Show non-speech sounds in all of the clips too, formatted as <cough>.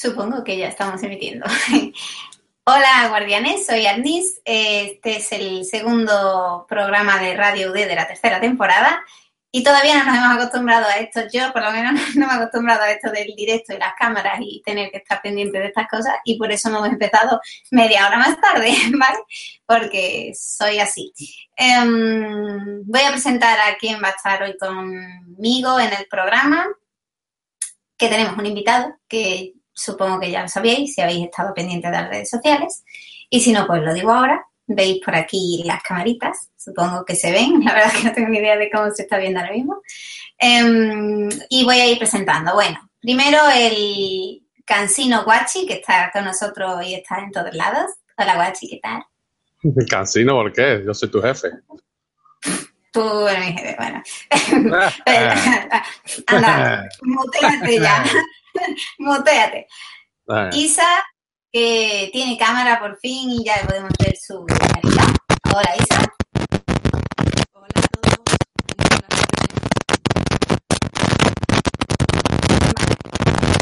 Supongo que ya estamos emitiendo. <laughs> Hola, guardianes, soy Arnis. Este es el segundo programa de Radio UD de la tercera temporada y todavía no nos hemos acostumbrado a esto. Yo, por lo menos, <laughs> no me he acostumbrado a esto del directo y las cámaras y tener que estar pendiente de estas cosas y por eso hemos empezado media hora más tarde, <laughs> ¿vale? Porque soy así. Em, voy a presentar a quién va a estar hoy conmigo en el programa, que tenemos un invitado que supongo que ya lo sabéis si habéis estado pendientes de las redes sociales. Y si no, pues lo digo ahora. Veis por aquí las camaritas, supongo que se ven, <laughs> la verdad es que no tengo ni idea de cómo se está viendo ahora mismo. Em, y voy a ir presentando. Bueno, primero el Cansino Guachi, que está con nosotros y está en todos lados. Hola Guachi, ¿qué tal? <laughs> Cansino, ¿por qué? Yo soy tu jefe. Tú eres mi jefe, bueno. <laughs> Anda, muteate ya. <laughs> muteate. Isa, que tiene cámara por fin y ya podemos ver su carita. Hola, Isa. Hola a todos.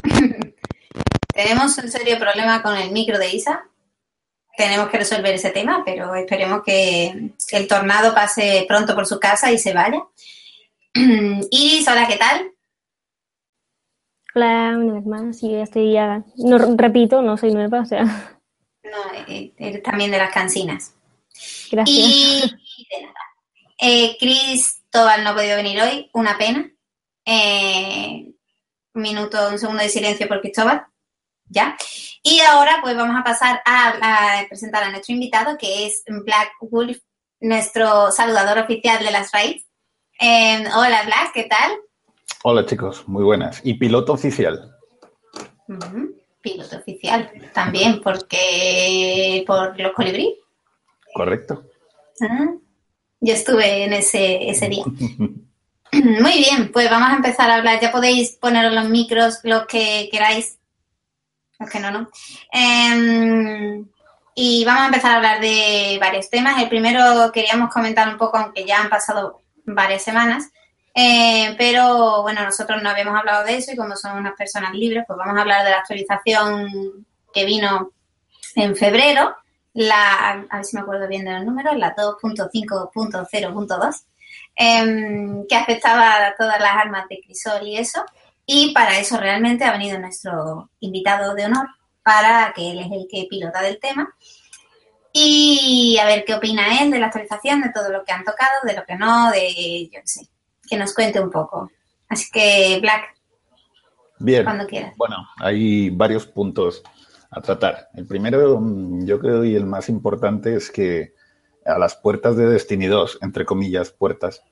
<laughs> Tenemos un serio problema con el micro de Isa. Tenemos que resolver ese tema, pero esperemos que el tornado pase pronto por su casa y se vaya. <clears throat> Iris, hola, ¿qué tal? Hola, una vez más, sí, estoy ya, no, repito, no soy nueva, o sea. No, eh, eres también de las cancinas. Gracias. Y de nada. Eh, Cristóbal no ha podido venir hoy, una pena. Eh, un minuto, un segundo de silencio por Cristóbal. Ya. Y ahora pues vamos a pasar a, a presentar a nuestro invitado, que es Black Wolf, nuestro saludador oficial de las raids. Eh, hola Black, ¿qué tal? Hola chicos, muy buenas. Y piloto oficial. Piloto oficial también, porque por los colibrí. ¿Correcto? Ah, Yo estuve en ese, ese día. <clears throat> Muy bien, pues vamos a empezar a hablar. Ya podéis poneros los micros, los que queráis. Los que no, no. Em, y vamos a empezar a hablar de varios temas. El primero queríamos comentar un poco, aunque ya han pasado varias semanas. Eh, pero bueno, nosotros no habíamos hablado de eso y como somos unas personas libres, pues vamos a hablar de la actualización que vino en febrero, la, a ver si me acuerdo bien de los números, la 2.5.0.2, em, que afectaba a todas las armas de crisol y eso. Y para eso realmente ha venido nuestro invitado de honor, para que él es el que pilota del tema. Y a ver qué opina él de la actualización, de todo lo que han tocado, de lo que no, de, yo qué sé, que nos cuente un poco. Así que, Black, Bien. cuando quieras. Bueno, hay varios puntos a tratar. El primero, mm, yo creo, y el más importante es que a las puertas de Destiny 2, entre comillas, puertas,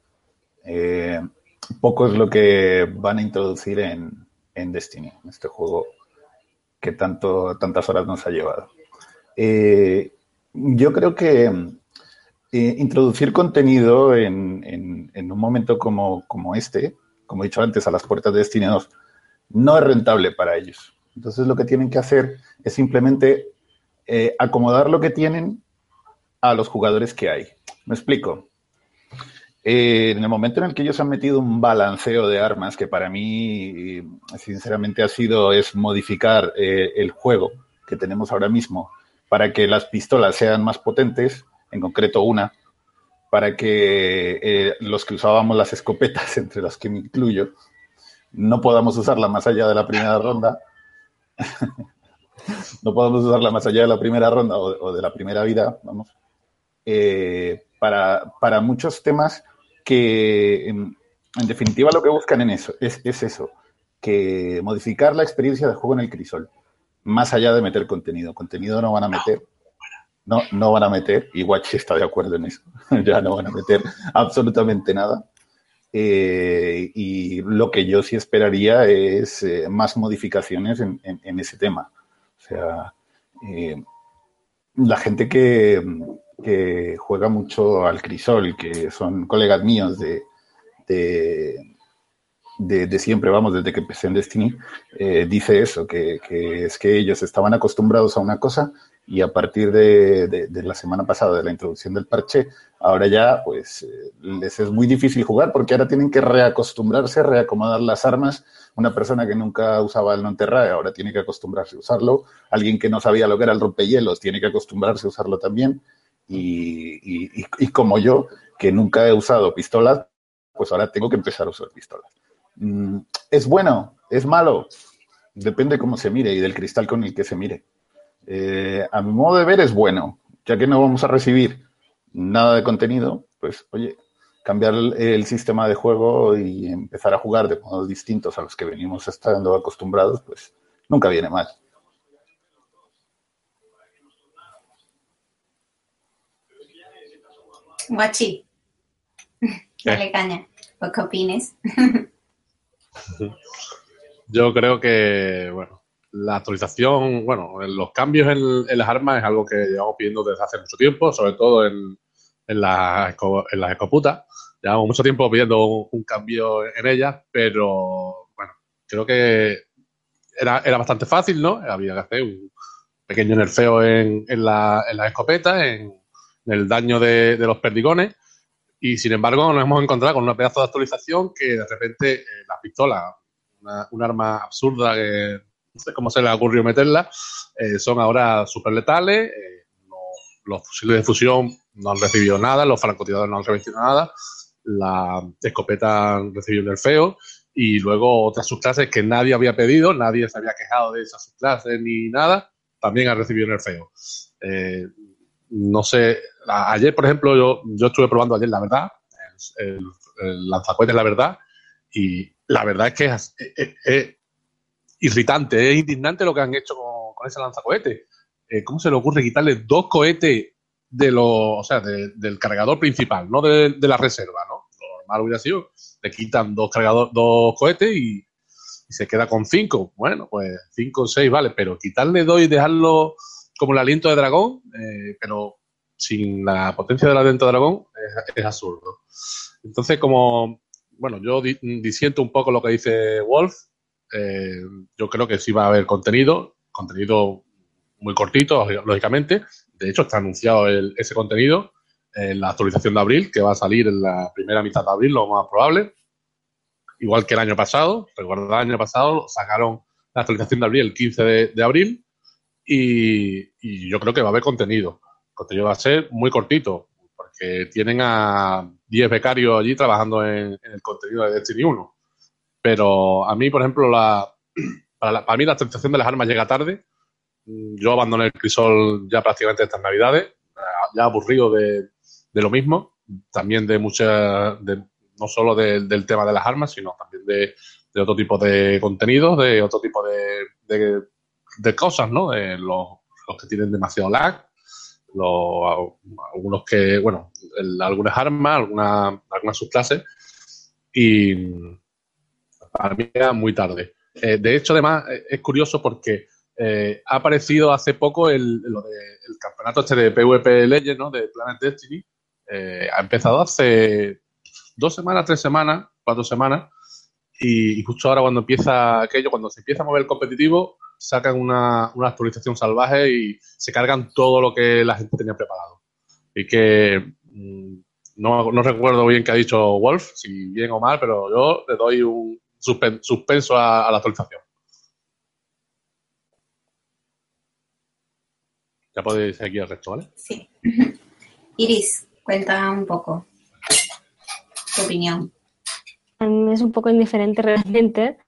eh, poco es lo que van a introducir en, en Destiny, en este juego que tanto, tantas horas nos ha llevado. Eh, yo creo que mm, eh, introducir contenido en, un momento como, este, como he dicho antes, a las puertas de Destiny 2, no es rentable para ellos. Entonces lo que tienen que hacer es simplemente eh, acomodar lo que tienen a los jugadores que hay. Me explico. Eh, en el momento en el que ellos han metido un balanceo de armas, que para mí, sinceramente, ha sido, es modificar el juego que tenemos ahora mismo para que las pistolas sean más potentes, en concreto una, para que eh, los que usábamos las escopetas, <laughs> entre las que me incluyo, no podamos usarla más allá de la primera ronda. <laughs> no podamos usarla más allá de la primera ronda o, de la primera vida, vamos. Eh, para, para muchos temas que, en, en definitiva, lo que buscan en eso es, es eso, que modificar la experiencia de juego en el crisol, más allá de meter contenido. Contenido no van a meter, no, no van a meter, y Watch está de acuerdo en eso, <laughs> ya no van a meter absolutamente nada. Eh, y lo que yo sí esperaría es eh, más modificaciones en, en- en ese tema. O sea, eh, la gente que, que juega mucho al crisol, que son colegas míos de, de, de- de siempre, vamos, desde que empecé en Destiny, eh, dice eso, que, que es que ellos estaban acostumbrados a una cosa y a partir de, la semana pasada, de la introducción del parche, ahora ya pues eh, les es muy difícil jugar porque ahora tienen que reacostumbrarse, reacomodar las armas. Una persona que nunca usaba el Nonterrae ahora tiene que acostumbrarse a usarlo. Alguien que no sabía lo que era el rompehielos tiene que acostumbrarse a usarlo también. Y como yo, que nunca he usado pistolas, pues ahora tengo que empezar a usar pistolas. Mm, ¿Es bueno? ¿Es malo? Depende cómo se mire y del cristal con el que se mire. Eh, a mi modo de ver es bueno, ya que no vamos a recibir nada de contenido, pues oye, cambiar el, el sistema de juego y empezar a jugar de modos distintos a los que venimos estando acostumbrados, pues nunca viene mal. Guachi. <laughs> Dale caña. ¿O qué opines? <laughs> Yo creo que, bueno, la actualización, bueno, los cambios en, las armas es algo que llevamos pidiendo desde hace mucho tiempo, sobre todo en, en, las, esco- en las escoputas. Llevamos mucho tiempo pidiendo un, cambio en ellas, pero bueno, creo que era, era bastante fácil, ¿no? Había que hacer un pequeño nerfeo en, en, la, las escopetas, en, el daño de, los perdigones. Y sin embargo, nos hemos encontrado con una pedazo de actualización que de repente eh, las pistolas, una, un arma absurda que cómo se le ocurrió meterla, eh, son ahora súper letales. eh, los fusiles de fusión no han recibido nada, los francotiradores no han recibido nada, la escopeta han recibido un nerfeo y luego otras subclases que nadie había pedido, nadie se había quejado de esas subclases ni nada, también han recibido nerfeo. Eh, no sé, ayer, por ejemplo, yo, yo estuve probando ayer la verdad, el, el, lanzacohetes la verdad, y la verdad es que es irritante, es indignante lo que han hecho con, ese lanzacohetes. Eh, ¿Cómo se le ocurre quitarle dos cohetes de los, o sea, de- del cargador principal, no de, la reserva, ¿no? Lo normal hubiera sido, le quitan dos cargador, dos cohetes y, se queda con cinco. Bueno, pues cinco o seis, vale, pero quitarle dos y dejarlo como el aliento de dragón, eh, pero sin la potencia del aliento de dragón, es, es absurdo. Entonces, como, bueno, yo di- disiento un poco lo que dice Wolf, eh, yo creo que sí va a haber contenido, contenido muy cortito, lógicamente. De hecho, está anunciado el- ese contenido en la actualización de abril, que va a salir en la primera mitad de abril, lo más probable. Igual que el año pasado, recuerda el año pasado sacaron la actualización de abril el 15 de, abril y, y yo creo que va a haber contenido. El contenido va a ser muy cortito, porque tienen a 10 becarios allí trabajando en, en el contenido de Destiny 1. Pero a mí, por ejemplo, la, para, la- para mí la actualización de las armas llega tarde. Mm, Yo abandoné el crisol ya prácticamente estas navidades, ya aburrido de, de lo mismo, también de muchas, de, no solo de- del tema de las armas, sino también de, de otro tipo de contenidos, de otro tipo de, de, cosas, ¿no? De los, los que tienen demasiado lag, los, algunos que, bueno, el- algunas armas, algunas, algunas subclases, y para mí era muy tarde. Eh, de hecho, además, eh, es curioso porque eh, ha aparecido hace poco el, el campeonato este de PvP Legends, ¿no? De Planet Destiny. Ha empezado hace dos semanas, tres semanas, cuatro semanas. Y, y justo ahora cuando empieza aquello, cuando se empieza a mover el competitivo, sacan una, una actualización salvaje y se cargan todo lo que la gente tenía preparado. Y que mm, no, no recuerdo bien qué ha dicho Wolf, si bien o mal, pero yo le doy un suspen- suspenso a, a la actualización. Ya podéis seguir el resto, ¿vale? Sí. <laughs> Iris, cuenta un poco tu opinión. A mí me es un poco indiferente realmente,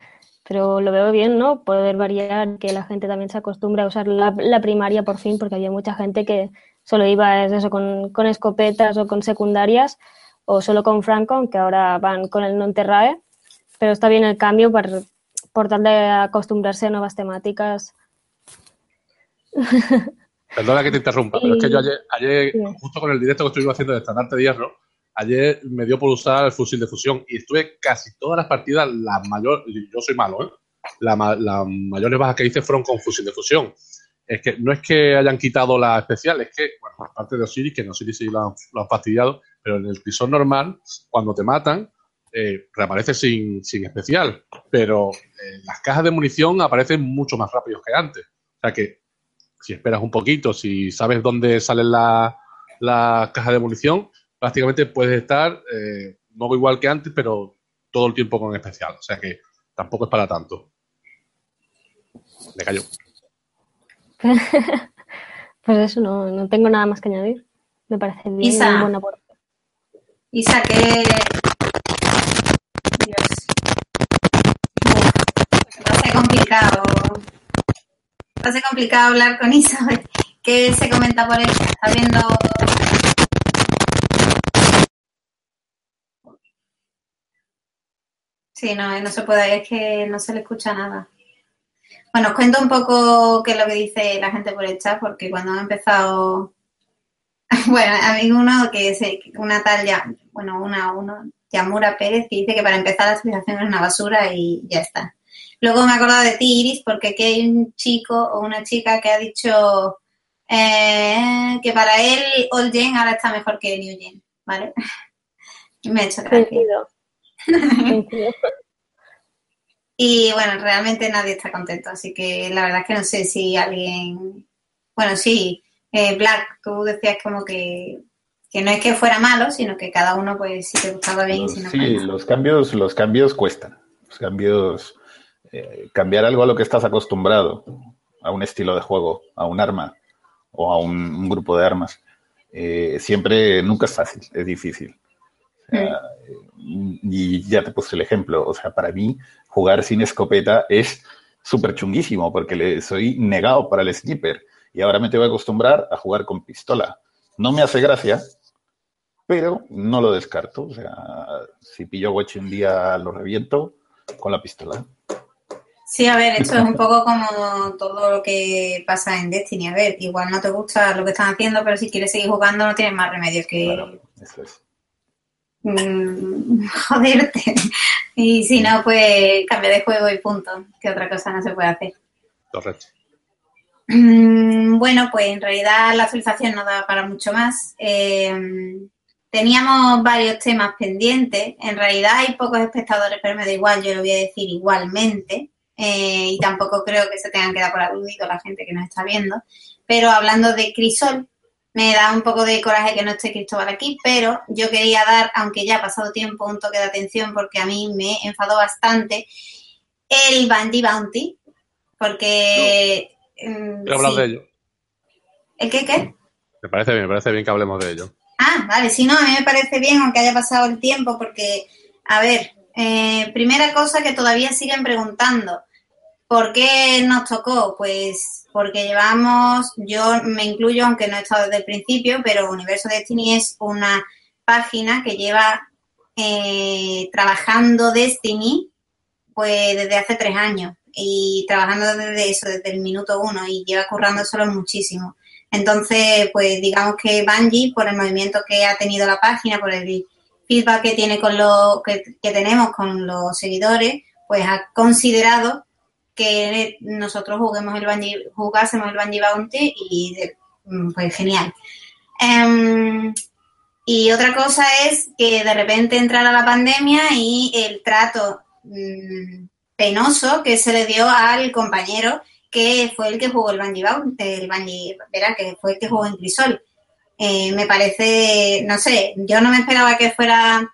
pero lo veo bien, ¿no? Poder variar, que la gente también se acostumbre a usar la, la primaria por fin, porque había mucha gente que solo iba es eso, con, con escopetas o con secundarias o solo con Franco, aunque ahora van con el non-terrae, pero está bien el cambio por, por tal de acostumbrarse a nuevas temáticas. <laughs> Perdona que te interrumpa, pero es que yo ayer, ayer Sí. justo con el directo que estuvimos haciendo de Estandarte de Hierro, ayer me dio por usar el fusil de fusión y estuve casi todas las partidas, las mayores, yo soy malo, ¿eh? La las mayores bajas que hice fueron con fusil de fusión. Es que no es que hayan quitado la especial, es que, bueno, aparte de Osiris, que en Osiris sí lo han, lo han fastidiado, pero en el crisol normal, cuando te matan, eh, reaparece sin, sin especial, pero eh, las cajas de munición aparecen mucho más rápidos que antes. O sea que si esperas un poquito, si sabes dónde salen las la cajas de munición, prácticamente puedes estar, eh, no igual que antes, pero todo el tiempo con especial. O sea que tampoco es para tanto. Le cayó. <laughs> pues eso, no, no tengo nada más que añadir. Me parece bien Isa. un buen aporte. Isa, que... complicado. Va a ser complicado hablar con Isa. ¿Qué se comenta por ella? ¿Está viendo...? Sí, no, no se puede, es que no se le escucha nada. Bueno, os cuento un poco qué es lo que dice la gente por el chat, porque cuando ha empezado <laughs> bueno, hay uno que es eh, una tal, ya, bueno, una, uno, Yamura Pérez, que dice que para empezar la civilización es una basura y ya está. Luego me he acordado de ti, Iris, porque aquí hay un chico o una chica que ha dicho eh, que para él Old Gen ahora está mejor que New Gen, ¿vale? Y <laughs> me ha hecho gracia. <laughs> Y bueno, realmente nadie está contento, así que la verdad es que no sé si alguien, bueno, sí, eh, Black, tú decías como que, que no es que fuera malo, sino que cada uno, pues, si te gustaba bien y si no, Sí, pues, los cambios, los cambios cuestan. Los cambios, eh, cambiar algo a lo que estás acostumbrado, a un estilo de juego, a un arma o a un, un grupo de armas, eh, siempre, nunca es fácil, es difícil. O sea, y ya te puse el ejemplo, o sea, para mí jugar sin escopeta es súper chunguísimo porque le soy negado para el sniper y ahora me tengo que acostumbrar a jugar con pistola. No me hace gracia, pero no lo descarto. O sea, si pillo Wechi un día lo reviento con la pistola. Sí, a ver, esto es un poco como todo lo que pasa en Destiny. A ver, igual no te gusta lo que están haciendo, pero si quieres seguir jugando no tienes más remedio que Claro, eso es. mm, <laughs> joderte. Y si no, pues cambia de juego y punto. Que otra cosa no se puede hacer. Correcto. Mm, Bueno, pues en realidad la actualización no da para mucho más. Eh, teníamos varios temas pendientes. En realidad hay pocos espectadores, pero me da igual, yo lo voy a decir igualmente. Eh, y tampoco creo que se tengan que dar por aludido la gente que nos está viendo. Pero hablando de Crisol, me da un poco de coraje que no esté Cristóbal aquí, pero yo quería dar, aunque ya ha pasado tiempo, un toque de atención porque a mí me enfadó bastante el Bungie Bounty, porque... mm, Quiero hablar sí. de ello. ¿El qué qué? Me parece bien, me parece bien que hablemos de ello. Ah, vale, si no, a mí me parece bien, aunque haya pasado el tiempo, porque, a ver, eh, primera cosa que todavía siguen preguntando, ¿por qué nos tocó? Pues porque llevamos, yo me incluyo, aunque no he estado desde el principio, pero Universo Destiny es una página que lleva eh, trabajando Destiny pues desde hace tres años y trabajando desde eso, desde el minuto uno y lleva currando solo muchísimo. Entonces, pues digamos que Bungie, por el movimiento que ha tenido la página, por el feedback que tiene con lo que, que tenemos con los seguidores, pues ha considerado que nosotros juguemos el Bungie, jugásemos el Bungie Bounty y mm, pues genial. Em, y otra cosa es que de repente entrara la pandemia y el trato mm, penoso que se le dio al compañero que fue el que jugó el Bungie Bounty, el Bungie, verá, que fue el que jugó en Crisol. Eh, me parece, no sé, yo no me esperaba que fuera,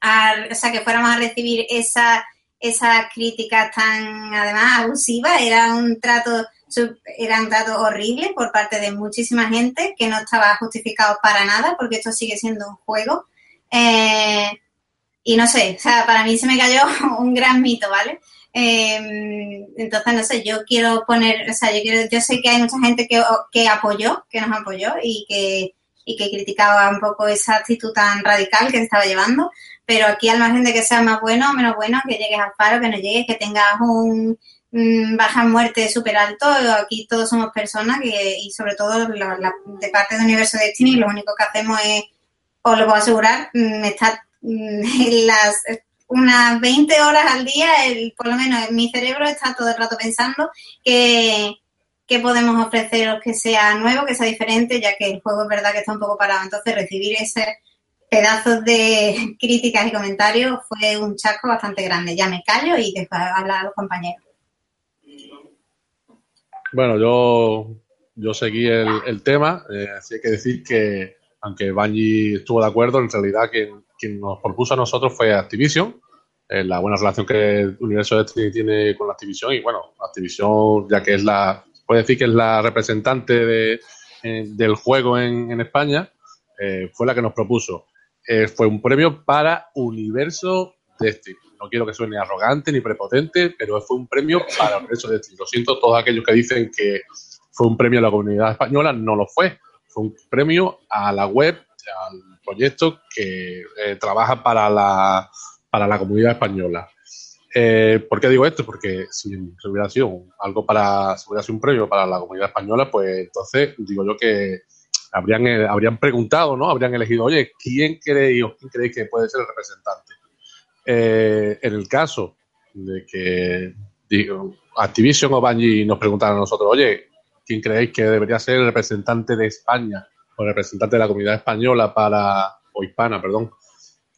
a, o sea, que fuéramos a recibir esa, esas críticas tan, además, abusivas. Era un trato, era un trato horrible por parte de muchísima gente que no estaba justificado para nada, porque esto sigue siendo un juego. Eh, y no sé, o sea, para mí se me cayó <laughs> un gran mito, ¿vale? Eh, entonces, no sé, yo quiero poner, o sea, yo quiero, yo sé que hay mucha gente que, que apoyó, que nos apoyó y que, y que criticaba un poco esa actitud tan radical que se estaba llevando, pero aquí al margen de que sea más bueno o menos bueno, que llegues al paro, que no llegues, que tengas un mm, baja muerte súper alto, aquí todos somos personas que, y sobre todo la- la- de parte de Universo Destiny, lo único que hacemos es, os lo puedo asegurar, mm, estar mm, <laughs> las unas 20 horas al día, el, por lo menos en mi cerebro está todo el rato pensando que, que podemos ofreceros que sea nuevo, que sea diferente, ya que el juego es verdad que está un poco parado. Entonces, recibir ese pedazos de <laughs> críticas y comentarios fue un chasco bastante grande. Ya me callo y dejo hablar a los compañeros. Bueno, yo, yo seguí el, tema, eh, así hay que decir que, aunque Bungie estuvo de acuerdo, en realidad quien, nos propuso a nosotros fue Activision, eh, la buena relación que el universo Destiny tiene con Activision, y bueno, Activision, ya que es la, puede decir que es la representante de, eh, del juego en, en España, eh, fue la que nos propuso. Eh, fue un premio para Universo Destiny. No quiero que suene arrogante ni prepotente, pero fue un premio para Universo Destiny. Lo siento, todos aquellos que dicen que fue un premio a la comunidad española, no lo fue. Fue un premio a la web, al proyecto que eh, trabaja para la, para la comunidad española. Eh, ¿Por qué digo esto? Porque si hubiera sido algo para, si hubiera sido un premio para la comunidad española, pues entonces digo yo que habrían, eh, habrían preguntado, ¿no? Habrían elegido, oye, ¿quién creéis quién creéis que puede ser el representante? Eh, en el caso de que Activision o Bungie nos preguntaran a nosotros, oye, ¿quién creéis que debería ser el representante de España o el representante de la comunidad española para, o hispana, perdón,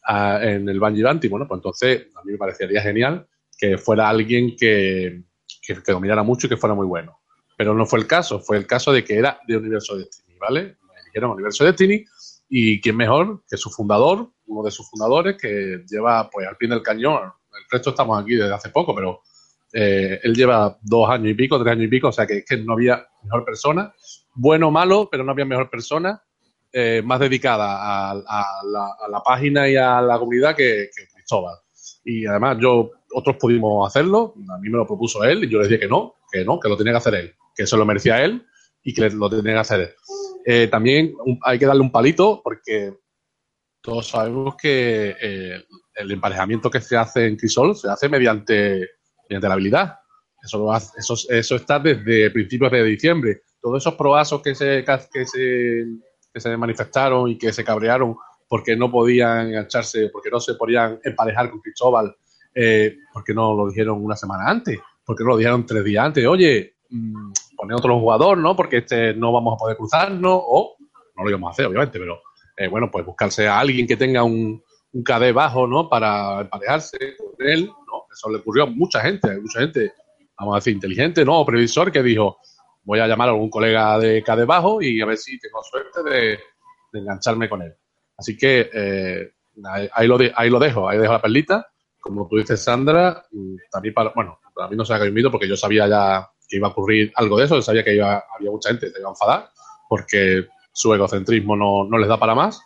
a- en el Bungie Banty? Bueno, pues entonces a mí me parecería genial que fuera alguien que, que, que dominara mucho y que fuera muy bueno. Pero no fue el caso, fue el caso de que era de Universo Destiny, ¿vale? Eligieron Universo Destiny y quién mejor que su fundador, uno de sus fundadores, que lleva pues al pie del cañón. El resto estamos aquí desde hace poco, pero eh, él lleva dos años y pico, tres años y pico, o sea que es que no había mejor persona, bueno o malo, pero no había mejor persona eh, más dedicada a, la, página y a la comunidad que, que Cristóbal. Y además yo, otros pudimos hacerlo, a mí me lo propuso él y yo le dije que no, que no, que lo tenía que hacer él, que eso lo merecía él y que lo tenía que hacer él. Eh, también hay que darle un palito porque todos sabemos que eh, el emparejamiento que se hace en Crisol se hace mediante, mediante la habilidad. Eso, lo hace- eso, eso está desde principios de diciembre. Todos esos proasos que se, que, se, que se manifestaron y que se cabrearon porque no podían engancharse, porque no se podían emparejar con Cristóbal, eh, porque no lo dijeron una semana antes, porque no lo dijeron tres días antes. Oye, mm, poner otro jugador, ¿no? Porque este no vamos a poder cruzarnos, o no lo íbamos a hacer, obviamente, pero eh, bueno, pues buscarse a alguien que tenga un, un KD bajo, ¿no? Para emparejarse con él, ¿no? Eso le ocurrió a mucha gente, a mucha gente, vamos a decir, inteligente, ¿no? O previsor que dijo, voy a llamar a algún colega de KD bajo y a ver si tengo suerte de, engancharme con él. Así que eh, ahí, lo ahí lo dejo, ahí dejo la perlita. Como tú dices, Sandra, mm, también para, bueno, para mí no se ha caído porque yo sabía ya iba a ocurrir algo de eso, sabía que iba, había mucha gente que se iba a enfadar porque su egocentrismo no, no les da para más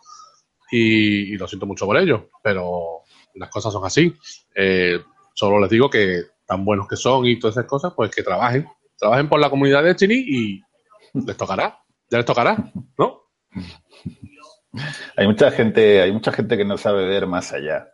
y, lo siento mucho por ello, pero las cosas son así. Eh, solo les digo que tan buenos que son y todas esas cosas, pues que trabajen, trabajen por la comunidad de Destiny y les tocará, ya les tocará, ¿no? Hay mucha gente, hay mucha gente que no sabe ver más allá.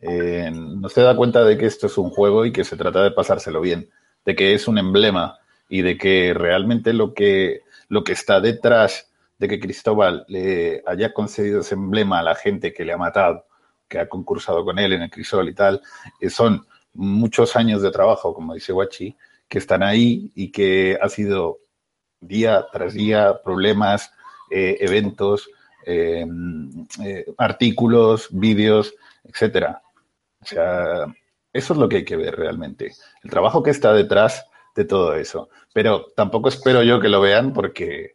Eh, no se da cuenta de que esto es un juego y que se trata de pasárselo bien, de que es un emblema y de que realmente lo que, lo que está detrás de que Cristóbal le haya concedido ese emblema a la gente que le ha matado, que ha concursado con él en el Crisol y tal, eh, son muchos años de trabajo, como dice Guachi, que están ahí y que ha sido día tras día problemas, eh, eventos, eh, artículos, vídeos, etcétera. O sea, eso es lo que hay que ver realmente. El trabajo que está detrás de todo eso. Pero tampoco espero yo que lo vean porque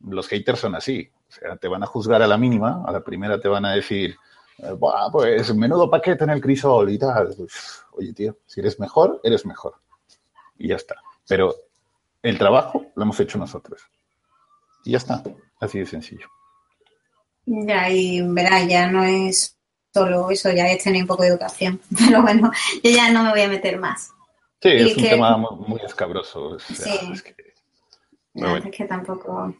los haters son así. O sea, te van a juzgar a la mínima, a la primera te van a decir, eh, "Buah, pues menudo paquete en el crisol y tal. Pues, oye, tío, si eres mejor, eres mejor. Y ya está. Pero el trabajo lo hemos hecho nosotros. Y ya está. Así de sencillo. Ya, y verás, ya no es solo eso, ya es tener un poco de educación. <laughs> Pero bueno, yo ya no me voy a meter más. Sí, Y es un tema mu- muy escabroso. o sea, Sí. es que- Ya, Pero bueno. Es que tampoco.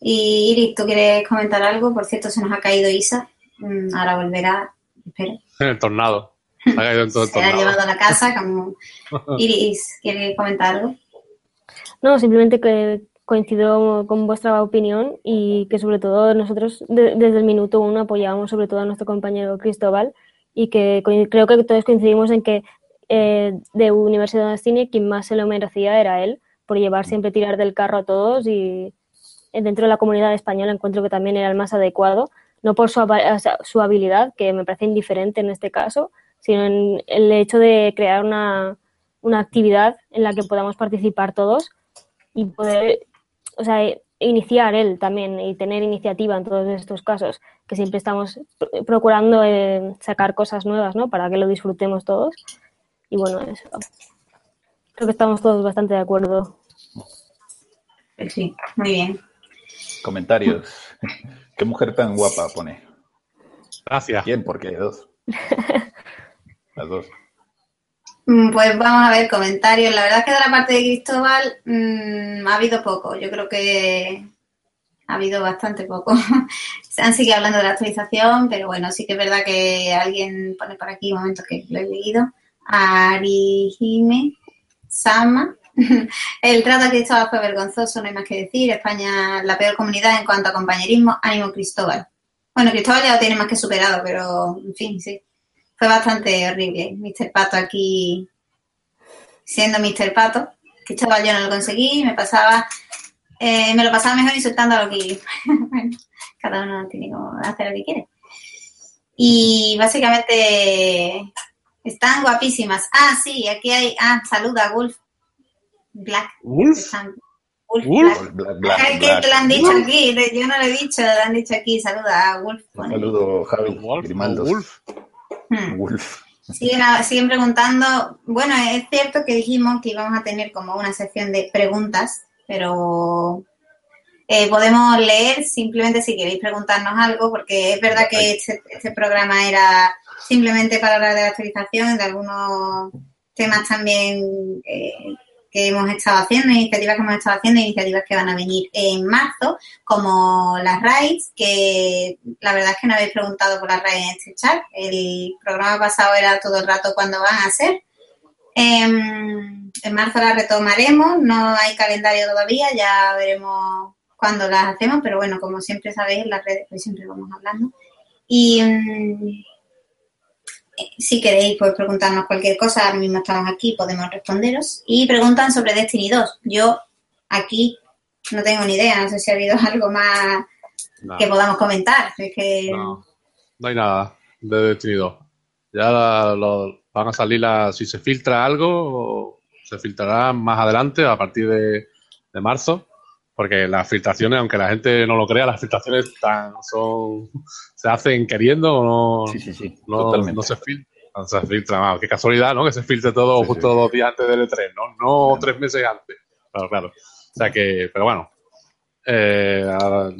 Y Iris, ¿tú quieres comentar algo? Por cierto, se nos ha caído Isa. Mm, Ahora volverá. En el tornado. Se ha caído en todo el <laughs> Se ha llevado a la casa. Como... <laughs> Iris, ¿quieres comentar algo? No, simplemente que coincido con vuestra opinión y que sobre todo nosotros de- desde el minuto uno apoyábamos sobre todo a nuestro compañero Cristóbal y que creo que todos coincidimos en que eh, de Universidad de Cine quien más se lo merecía era él por llevar siempre tirar del carro a todos y eh, dentro de la comunidad española encuentro que también era el más adecuado, no por su, su habilidad, que me parece indiferente en este caso, sino en el hecho de crear una, una actividad en la que podamos participar todos y poder, o sea, iniciar él también y tener iniciativa en todos estos casos, que siempre estamos procurando eh, sacar cosas nuevas, ¿no? Para que lo disfrutemos todos. Y bueno, eso. Creo que estamos todos bastante de acuerdo. Sí, muy bien. Comentarios. <laughs> ¿Qué mujer tan guapa pone? Gracias. ¿Quién? Porque dos. <laughs> Las dos. Mm, Pues vamos a ver comentarios. La verdad es que de la parte de Cristóbal mm, ha habido poco. Yo creo que ha habido bastante poco. Se <laughs> han seguido hablando de la actualización, pero bueno, sí que es verdad que alguien pone por aquí un momento que lo he leído. Arihime Sama. <laughs> El trato a Cristóbal fue vergonzoso, no hay más que decir. España, la peor comunidad en cuanto a compañerismo. Ánimo Cristóbal. Bueno, Cristóbal ya lo tiene más que superado, pero en fin, sí. Fue bastante horrible. Mr. Pato aquí siendo Mr. Pato. Cristóbal yo no lo conseguí, me pasaba, eh, me lo pasaba mejor insultando a los <laughs> guiris. bueno, cada uno tiene como hacer lo que quiere. Y básicamente están guapísimas. Ah, sí, aquí hay, ah, saluda Wolf Black. ¿Wolf? Wolf, Wolf. Black. Black, Black, que Black. te lo han dicho aquí, yo no lo he dicho, lo han dicho aquí, saluda a Wolf. Un saludo, Javi. Wolf, Grimaldos. Wolf. Hmm. Wolf. Siguen, a- siguen preguntando. Bueno, es cierto que dijimos que íbamos a tener como una sección de preguntas, pero eh, podemos leer simplemente si queréis preguntarnos algo, porque es verdad que este, este programa era simplemente para hablar de la actualización, de algunos temas también eh, que hemos estado haciendo, iniciativas que hemos estado haciendo, iniciativas que van a venir en marzo, como las RAIDs, que la verdad es que no habéis preguntado por las RAIDs en este chat. El programa pasado era todo el rato cuándo van a ser. Em, en marzo las retomaremos, no hay calendario todavía, ya veremos cuándo las hacemos, pero bueno, como siempre sabéis, en las redes pues siempre vamos hablando. Y mm, si queréis pues preguntarnos cualquier cosa, ahora mismo estamos aquí, podemos responderos. Y preguntan sobre Destiny 2. Yo aquí no tengo ni idea, no sé si ha habido <laughs> algo más que podamos comentar. Es que no, no hay nada de Destiny 2. Ya la- lo- van a salir las, si se filtra algo, se filtrará más adelante, a partir de, de marzo, porque las filtraciones, aunque la gente no lo crea, las filtraciones tan, son, se hacen queriendo o no, Sí, sí, sí. no, totalmente. no se filtra. No se filtra, vamos, qué casualidad, ¿no? Que se filtre todo justo dos días antes del E3, ¿no? Tres meses antes. Claro, claro. O sea que, pero bueno, eh,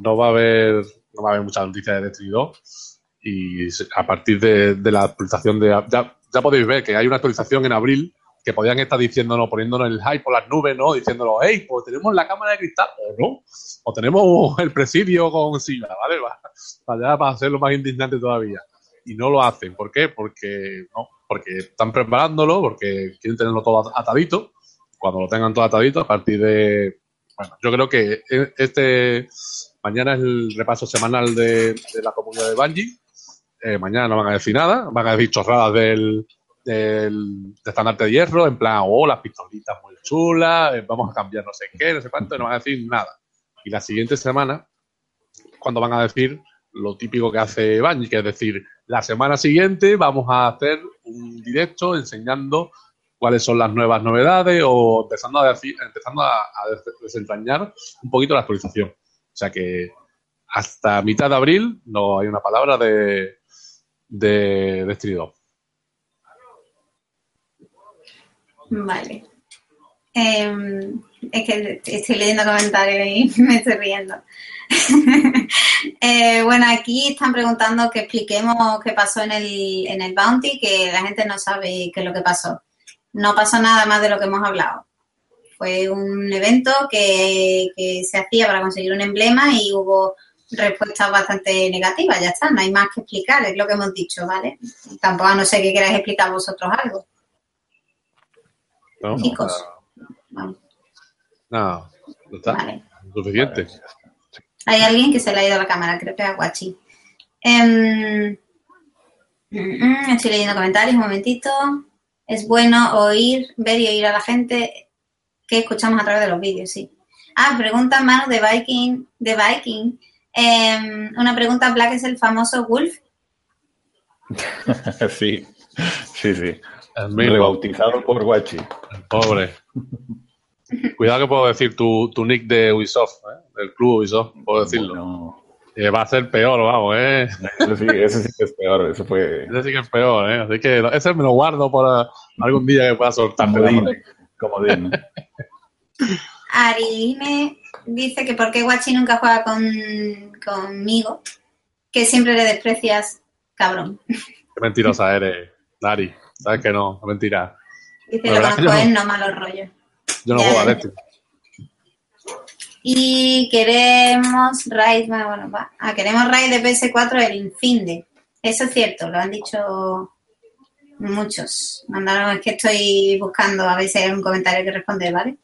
no va a haber, no va a haber muchas noticias de Destiny 2 y a partir de, de la actualización de, ya, ya podéis ver que hay una actualización en abril que podían estar diciéndonos, poniéndonos el hype por las nubes, ¿no? Diciéndonos, hey, pues tenemos la cámara de cristal, o no, o tenemos el presidio con Sila, ¿vale? Va- Para, para hacerlo más indignante todavía. Y no lo hacen. ¿Por qué? Porque, no, porque están preparándolo, porque quieren tenerlo todo atadito. Cuando lo tengan todo atadito, a partir de. Bueno, yo creo que e- este. Mañana es el repaso semanal de, de la comunidad de Bungie. Eh, mañana no van a decir nada, van a decir chorradas del, del estandarte de hierro, en plan, oh, las pistolitas muy chulas, eh, vamos a cambiar no sé qué, no sé cuánto, y no van a decir nada. Y la siguiente semana, cuando van a decir lo típico que hace Bungie, que es decir, la semana siguiente vamos a hacer un directo enseñando cuáles son las nuevas novedades o empezando a, decir, empezando a, a des- desentrañar un poquito la actualización. O sea que hasta mitad de abril no hay una palabra de, de 2. Vale. Em, es que estoy leyendo comentarios y <laughs> me estoy riendo. <laughs> Eh, bueno, aquí están preguntando que expliquemos qué pasó en el, en el Bounty, que la gente no sabe qué es lo que pasó. No pasó nada más de lo que hemos hablado. Fue un evento que, que se hacía para conseguir un emblema y hubo respuestas bastante negativas. Ya está, no hay más que explicar, es lo que hemos dicho, ¿vale? Tampoco a no ser que queráis explicar vosotros algo. ¿No? Chicos. Vamos, Nada, no está. vale. Suficiente. Hay alguien que se le ha ido la cámara, creo que es Aguachi. Em, mm, estoy leyendo comentarios, un momentito. Es bueno oír, ver y oír a la gente que escuchamos a través de los vídeos, sí. Ah, pregunta Manu de Viking. De Viking. Em, una pregunta, Black es el famoso Wolf. <laughs> sí, sí, sí. Mismo, Rebautizado por Guachi. el pobre. <laughs> Cuidado que puedo decir tu, tu nick de Ubisoft, ¿eh? del club Ubisoft, puedo decirlo. Bueno, Eh, va a ser peor, vamos, ¿eh? ese, sí, ese sí que es peor. Ese fue Ese sí que es peor, ¿eh? Así que ese me lo guardo para algún día que pueda la comodín. mano. comodín. <laughs> Arime dice que por qué Guachi nunca juega con, conmigo, que siempre le desprecias, cabrón. Qué mentirosa eres, Dari. Sabes que no, es mentira. Dice lo conozco yo no. no malos rollos. Yo no juego a. Destiny. Y queremos raid, bueno, bueno, va. Ah, queremos raid de PS4 el Infinde. Eso es cierto, lo han dicho muchos. Mandaron, es que estoy buscando a ver si hay un comentario que responder, ¿vale?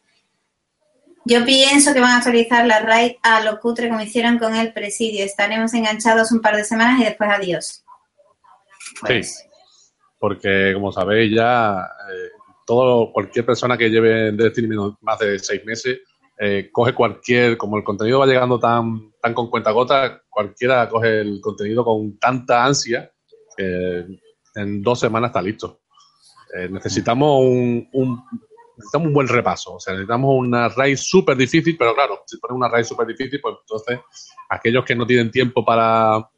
Yo pienso que van a actualizar la raid a lo cutre como hicieron con el presidio. Estaremos enganchados un par de semanas y después adiós. Pues, Sí. Porque, como sabéis ya, eh, todo, cualquier persona que lleve Destiny más de seis meses, eh, coge cualquier, como el contenido va llegando tan, tan con cuentagotas, cualquiera coge el contenido con tanta ansia que en dos semanas está listo. Eh, necesitamos un, un- necesitamos un buen repaso, o sea, necesitamos una raid súper difícil, pero claro, si pones una raid súper difícil, pues entonces aquellos que no tienen tiempo para,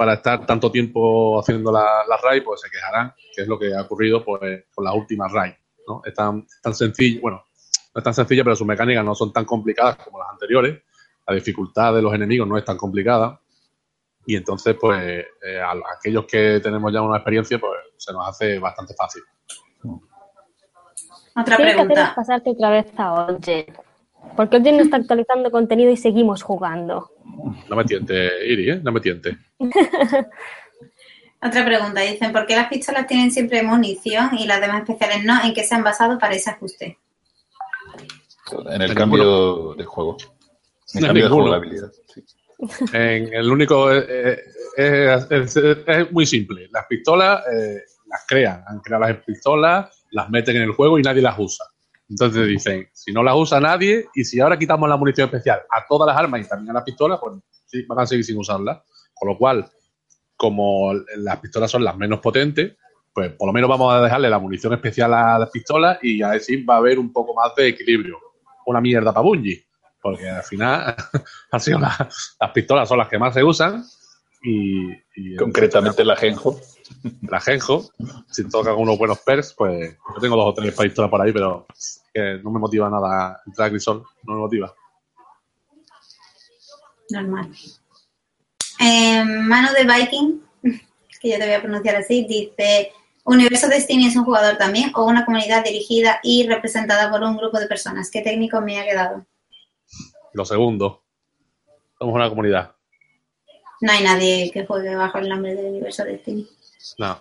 para estar tanto tiempo haciendo la, la raid, pues se quejarán, que es lo que ha ocurrido pues, con la última raid. ¿no? Es tan, tan sencillo, bueno, no es tan sencilla, pero sus mecánicas no son tan complicadas como las anteriores. La dificultad de los enemigos no es tan complicada. Y entonces, pues, eh, a a aquellos que tenemos ya una experiencia, pues se nos hace bastante fácil. otra Tienes que pregunta. pasarte otra vez a Oye. Porque Oye no está actualizando contenido y seguimos jugando. No me tiente, Iri, ¿eh? No me tiente. <laughs> Otra pregunta. Dicen, ¿por qué las pistolas tienen siempre munición y las demás especiales no? ¿En qué se han basado para ese ajuste? En el En cambio de juego. En el cambio de jugabilidad. sí. En el único eh, eh, es, es- es muy simple. Las pistolas eh, las crean, han creado las pistolas, las meten en el juego y nadie las usa. Entonces dicen, si no las usa nadie y si ahora quitamos la munición especial a todas las armas y también a las pistolas, pues sí, van a seguir sin usarlas. Con lo cual, como las pistolas son las menos potentes, pues por lo menos vamos a dejarle la munición especial a las pistolas y así va a haber un poco más de equilibrio. Una mierda para Bungie, porque al final <laughs> han sido las, las pistolas son las que más se usan y, y Concretamente la Genjo. La Genjo, si tocan unos buenos perks, pues yo tengo dos o tres pistolas por ahí, pero que no me motiva nada entrar a Crisol, no me motiva. Normal. Eh, Mano de Viking, que yo te voy a pronunciar así, dice, Universo Destiny es un jugador también o una comunidad dirigida y representada por un grupo de personas. ¿Qué técnico me ha quedado? Lo segundo, somos una comunidad. No hay nadie que juegue bajo el nombre del Universo Destiny. No,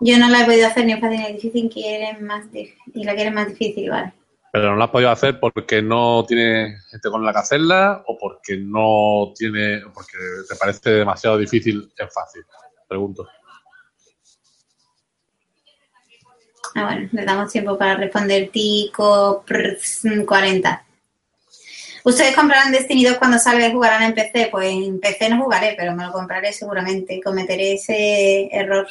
Yo no la he podido hacer ni fácil ni difícil quieren más dif- y la quieren más difícil, vale. pero no lo has podido hacer porque no tiene gente con la que hacerla o porque no tiene, porque te parece demasiado difícil en fácil. Pregunto. Ah, bueno, le damos tiempo para responder Tico prrs, 40. ¿Ustedes comprarán Destiny 2 cuando salga y jugarán en PC? Pues en PC no jugaré, pero me lo compraré seguramente. Cometeré ese error.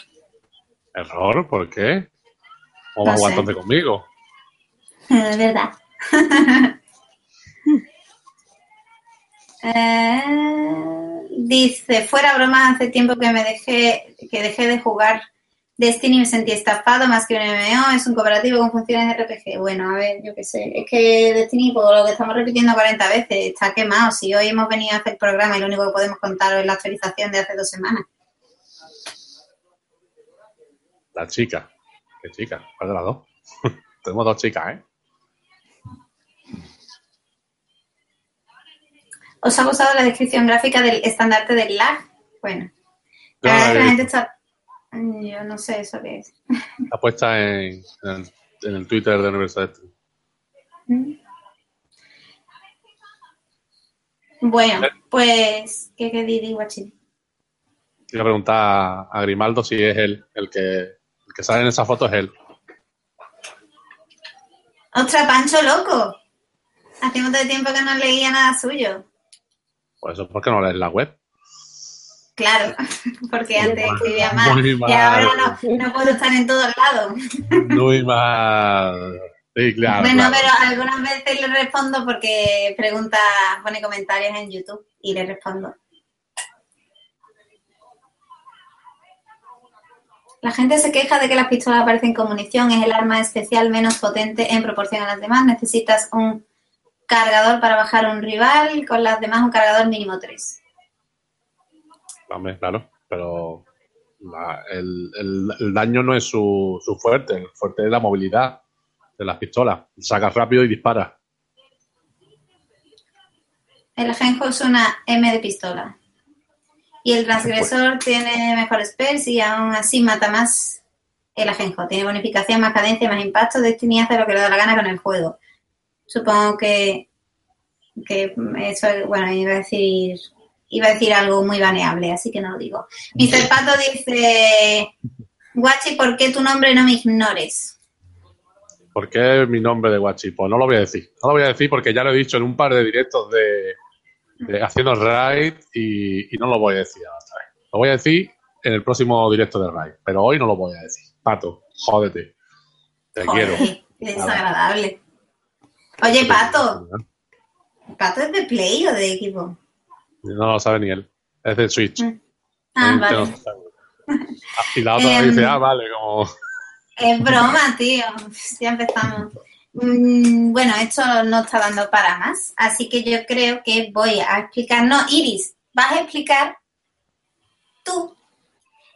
¿Error? ¿Por qué? ¿Cómo vas a No conmigo? <laughs> De verdad. <laughs> Eh, dice, fuera broma, hace tiempo que me dejé, que dejé de jugar Destiny me sentí estafado más que un MMO, es un cooperativo con funciones de RPG. Bueno, a ver, yo qué sé, es que Destiny, por lo que estamos repitiendo 40 veces, está quemado. Si hoy hemos venido a hacer programa y lo único que podemos contar es la actualización de hace dos semanas. La chica. ¿Qué chica? ¿Cuál de las dos? <laughs> Tenemos dos chicas, ¿eh? ¿Os ha gustado la descripción gráfica del estandarte del lag? Bueno, la verdad la es que he la gente está... Yo no sé eso qué es. Está puesta en, en el, en el Twitter de Universidad. Mm. Bueno, pues, ¿qué qué di, guachín? Quiero preguntar a Grimaldo si es él el que, el que sale en esa foto es él. ¡Ostras, Pancho loco! Hace mucho tiempo que no leía nada suyo. Pues eso es porque no lees la web. Claro, <laughs> porque antes escribía mal, más. muy Y mal. ahora no, no puedo estar en todos lados. Muy mal. Sí, claro. bueno, claro. pero algunas veces le respondo porque pregunta, pone comentarios en YouTube y le respondo. La gente se queja de que las pistolas aparecen con munición, es el arma especial menos potente en proporción a las demás. Necesitas un cargador para bajar a un rival, con las demás un cargador mínimo 3. Hombre, claro, pero la- el, el- el daño no es su, su fuerte, el fuerte es la movilidad de las pistolas. Sacas rápido y disparas. El ajenjo es una M de pistola. Y el transgresor tiene mejor spells y aún así mata más el ajenjo. Tiene bonificación, más cadencia, más impacto. Destiny hace lo que le da la gana con el juego. Supongo que, que eso, bueno, iba a decir iba a decir algo muy baneable, así que no lo digo. Mr. Pato dice, Guachi, ¿por qué tu nombre no me ignores? ¿Por qué mi nombre de Guachi? Pues no lo voy a decir. No lo voy a decir porque ya lo he dicho en un par de directos de, de haciendo raid y, y no lo voy a decir ahora otra vez. Lo voy a decir en el próximo directo de raid, pero hoy no lo voy a decir. Pato, jódete. Te Joder, quiero. desagradable. Oye, Pato, ¿Pato es de Play o de equipo? No lo sabe ni él. Es de Switch. Ah, Él vale. no. Ah, Y la otra dice, ah, vale, como... Es broma, tío. Ya empezamos. Mm, Bueno, esto no está dando para más, así que yo creo que voy a explicar. No, Iris, vas a explicar tú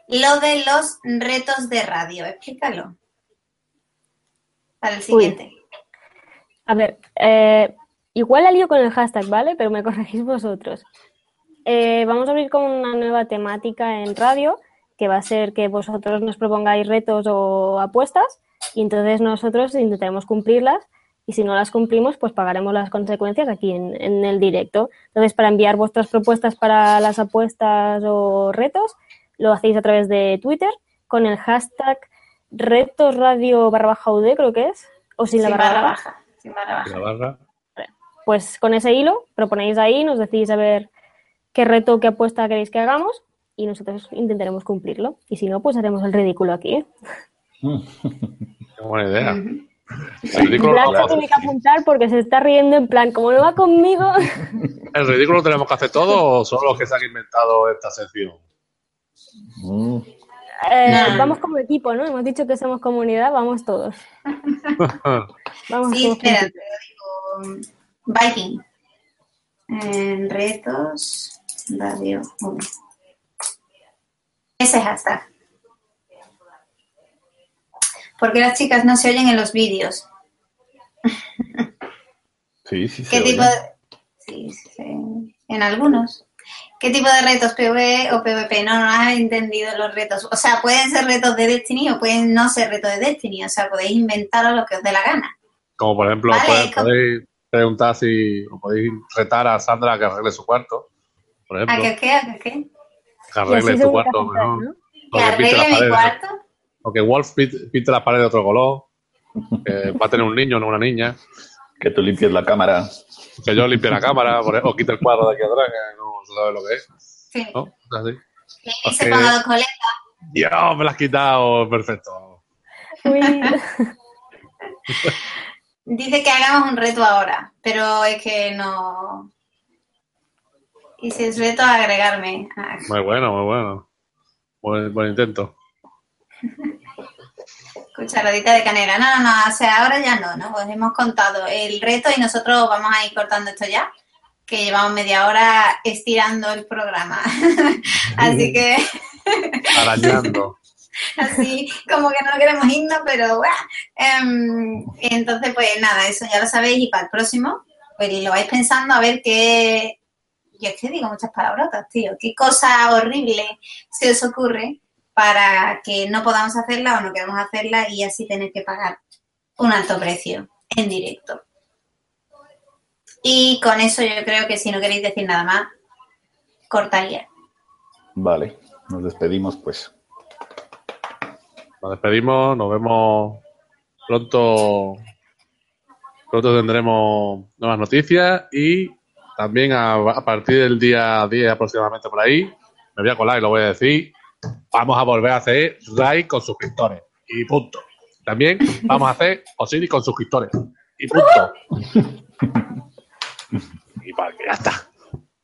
lo de los retos de radio. Explícalo. Para el siguiente. A ver, eh, igual la lío con el hashtag, ¿vale? Pero me corregís vosotros. Eh, vamos a abrir con una nueva temática en radio, que va a ser que vosotros nos propongáis retos o apuestas, y entonces nosotros intentaremos cumplirlas, y si no las cumplimos, pues pagaremos las consecuencias aquí en, en el directo. Entonces, para enviar vuestras propuestas para las apuestas o retos, lo hacéis a través de Twitter con el hashtag retos radio barra baja UD, creo que es, o sin, Sin la barra, barra baja baja. Sin barra baja. La barra. pues con ese hilo proponéis ahí, nos decís a ver qué reto, qué apuesta queréis que hagamos y nosotros intentaremos cumplirlo. Y si no, pues haremos el ridículo aquí. Qué buena idea. <laughs> El ridículo, lo- tiene que apuntar porque se está riendo en plan, como no va conmigo. <laughs> ¿El ridículo lo tenemos que hacer todo o solo los que se han inventado esta sección? Mm, Eh, No. Vamos como equipo, ¿no? Hemos dicho que somos comunidad, vamos todos. <laughs> Vamos Sí, todos espera, juntitos. te lo digo. Viking. En retos, radio 1. Ese hashtag. Porque las chicas no se oyen en los vídeos. <laughs> sí, sí, se ¿Qué tipo de.? Sí, sí, en algunos. ¿Qué tipo de retos? ¿PvE o PvP? No, no has entendido los retos. O sea, pueden ser retos de Destiny o pueden no ser retos de Destiny. O sea, podéis inventaros lo que os dé la gana. Como por ejemplo, Vale, podéis, preguntar si o podéis retar a Sandra a que arregle su cuarto. Por ¿A ejemplo, qué, qué, a qué, qué? que arregle tu cuarto. ¿Que las arregle mi cuarto? O que Wolf pinte, las paredes de otro color. Que va a tener un niño, no una niña. Que tú limpies la cámara. Que yo limpie la cámara por- o quite el cuadro de aquí atrás, que no se sabe lo que es. Sí. ¿No? Así. Y se ponga dos coletas. Dios, me la has quitado. Perfecto. Dice que hagamos un reto ahora, pero es que no. Y si es reto, agregarme. Ah, Muy bueno, muy bueno. Buen, buen intento. <laughs> cucharadita de canela. No, no, no, o sea, ahora ya no, ¿no? Pues hemos contado el reto y nosotros vamos a ir cortando esto ya, que llevamos media hora estirando el programa. <laughs> Así que, <laughs> Arañando. así como que no queremos irnos, pero bueno. Em, entonces, pues nada, eso ya lo sabéis y para el próximo, pues lo vais pensando a ver qué... Yo es que digo muchas palabrotas, tío. ¿Qué cosa horrible se os ocurre para que no podamos hacerla o no queramos hacerla y así tener que pagar un alto precio en directo? Y con eso yo creo que si no queréis decir nada más, cortaría. Vale, nos despedimos pues. Nos despedimos, nos vemos pronto. Pronto tendremos nuevas noticias y también a, a partir del día 10 aproximadamente por ahí, me voy a colar y lo voy a decir, vamos a volver a hacer raid con suscriptores. Y punto. También vamos a hacer Osiris con suscriptores. Y punto. <laughs> y para que ya está.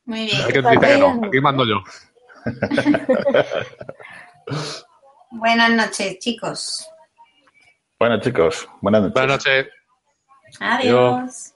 Muy Hay bien. que dice que no. Aquí mando yo. <laughs> Buenas noches, chicos. Bueno, chicos, buenas noches. Buenas noches. Adiós.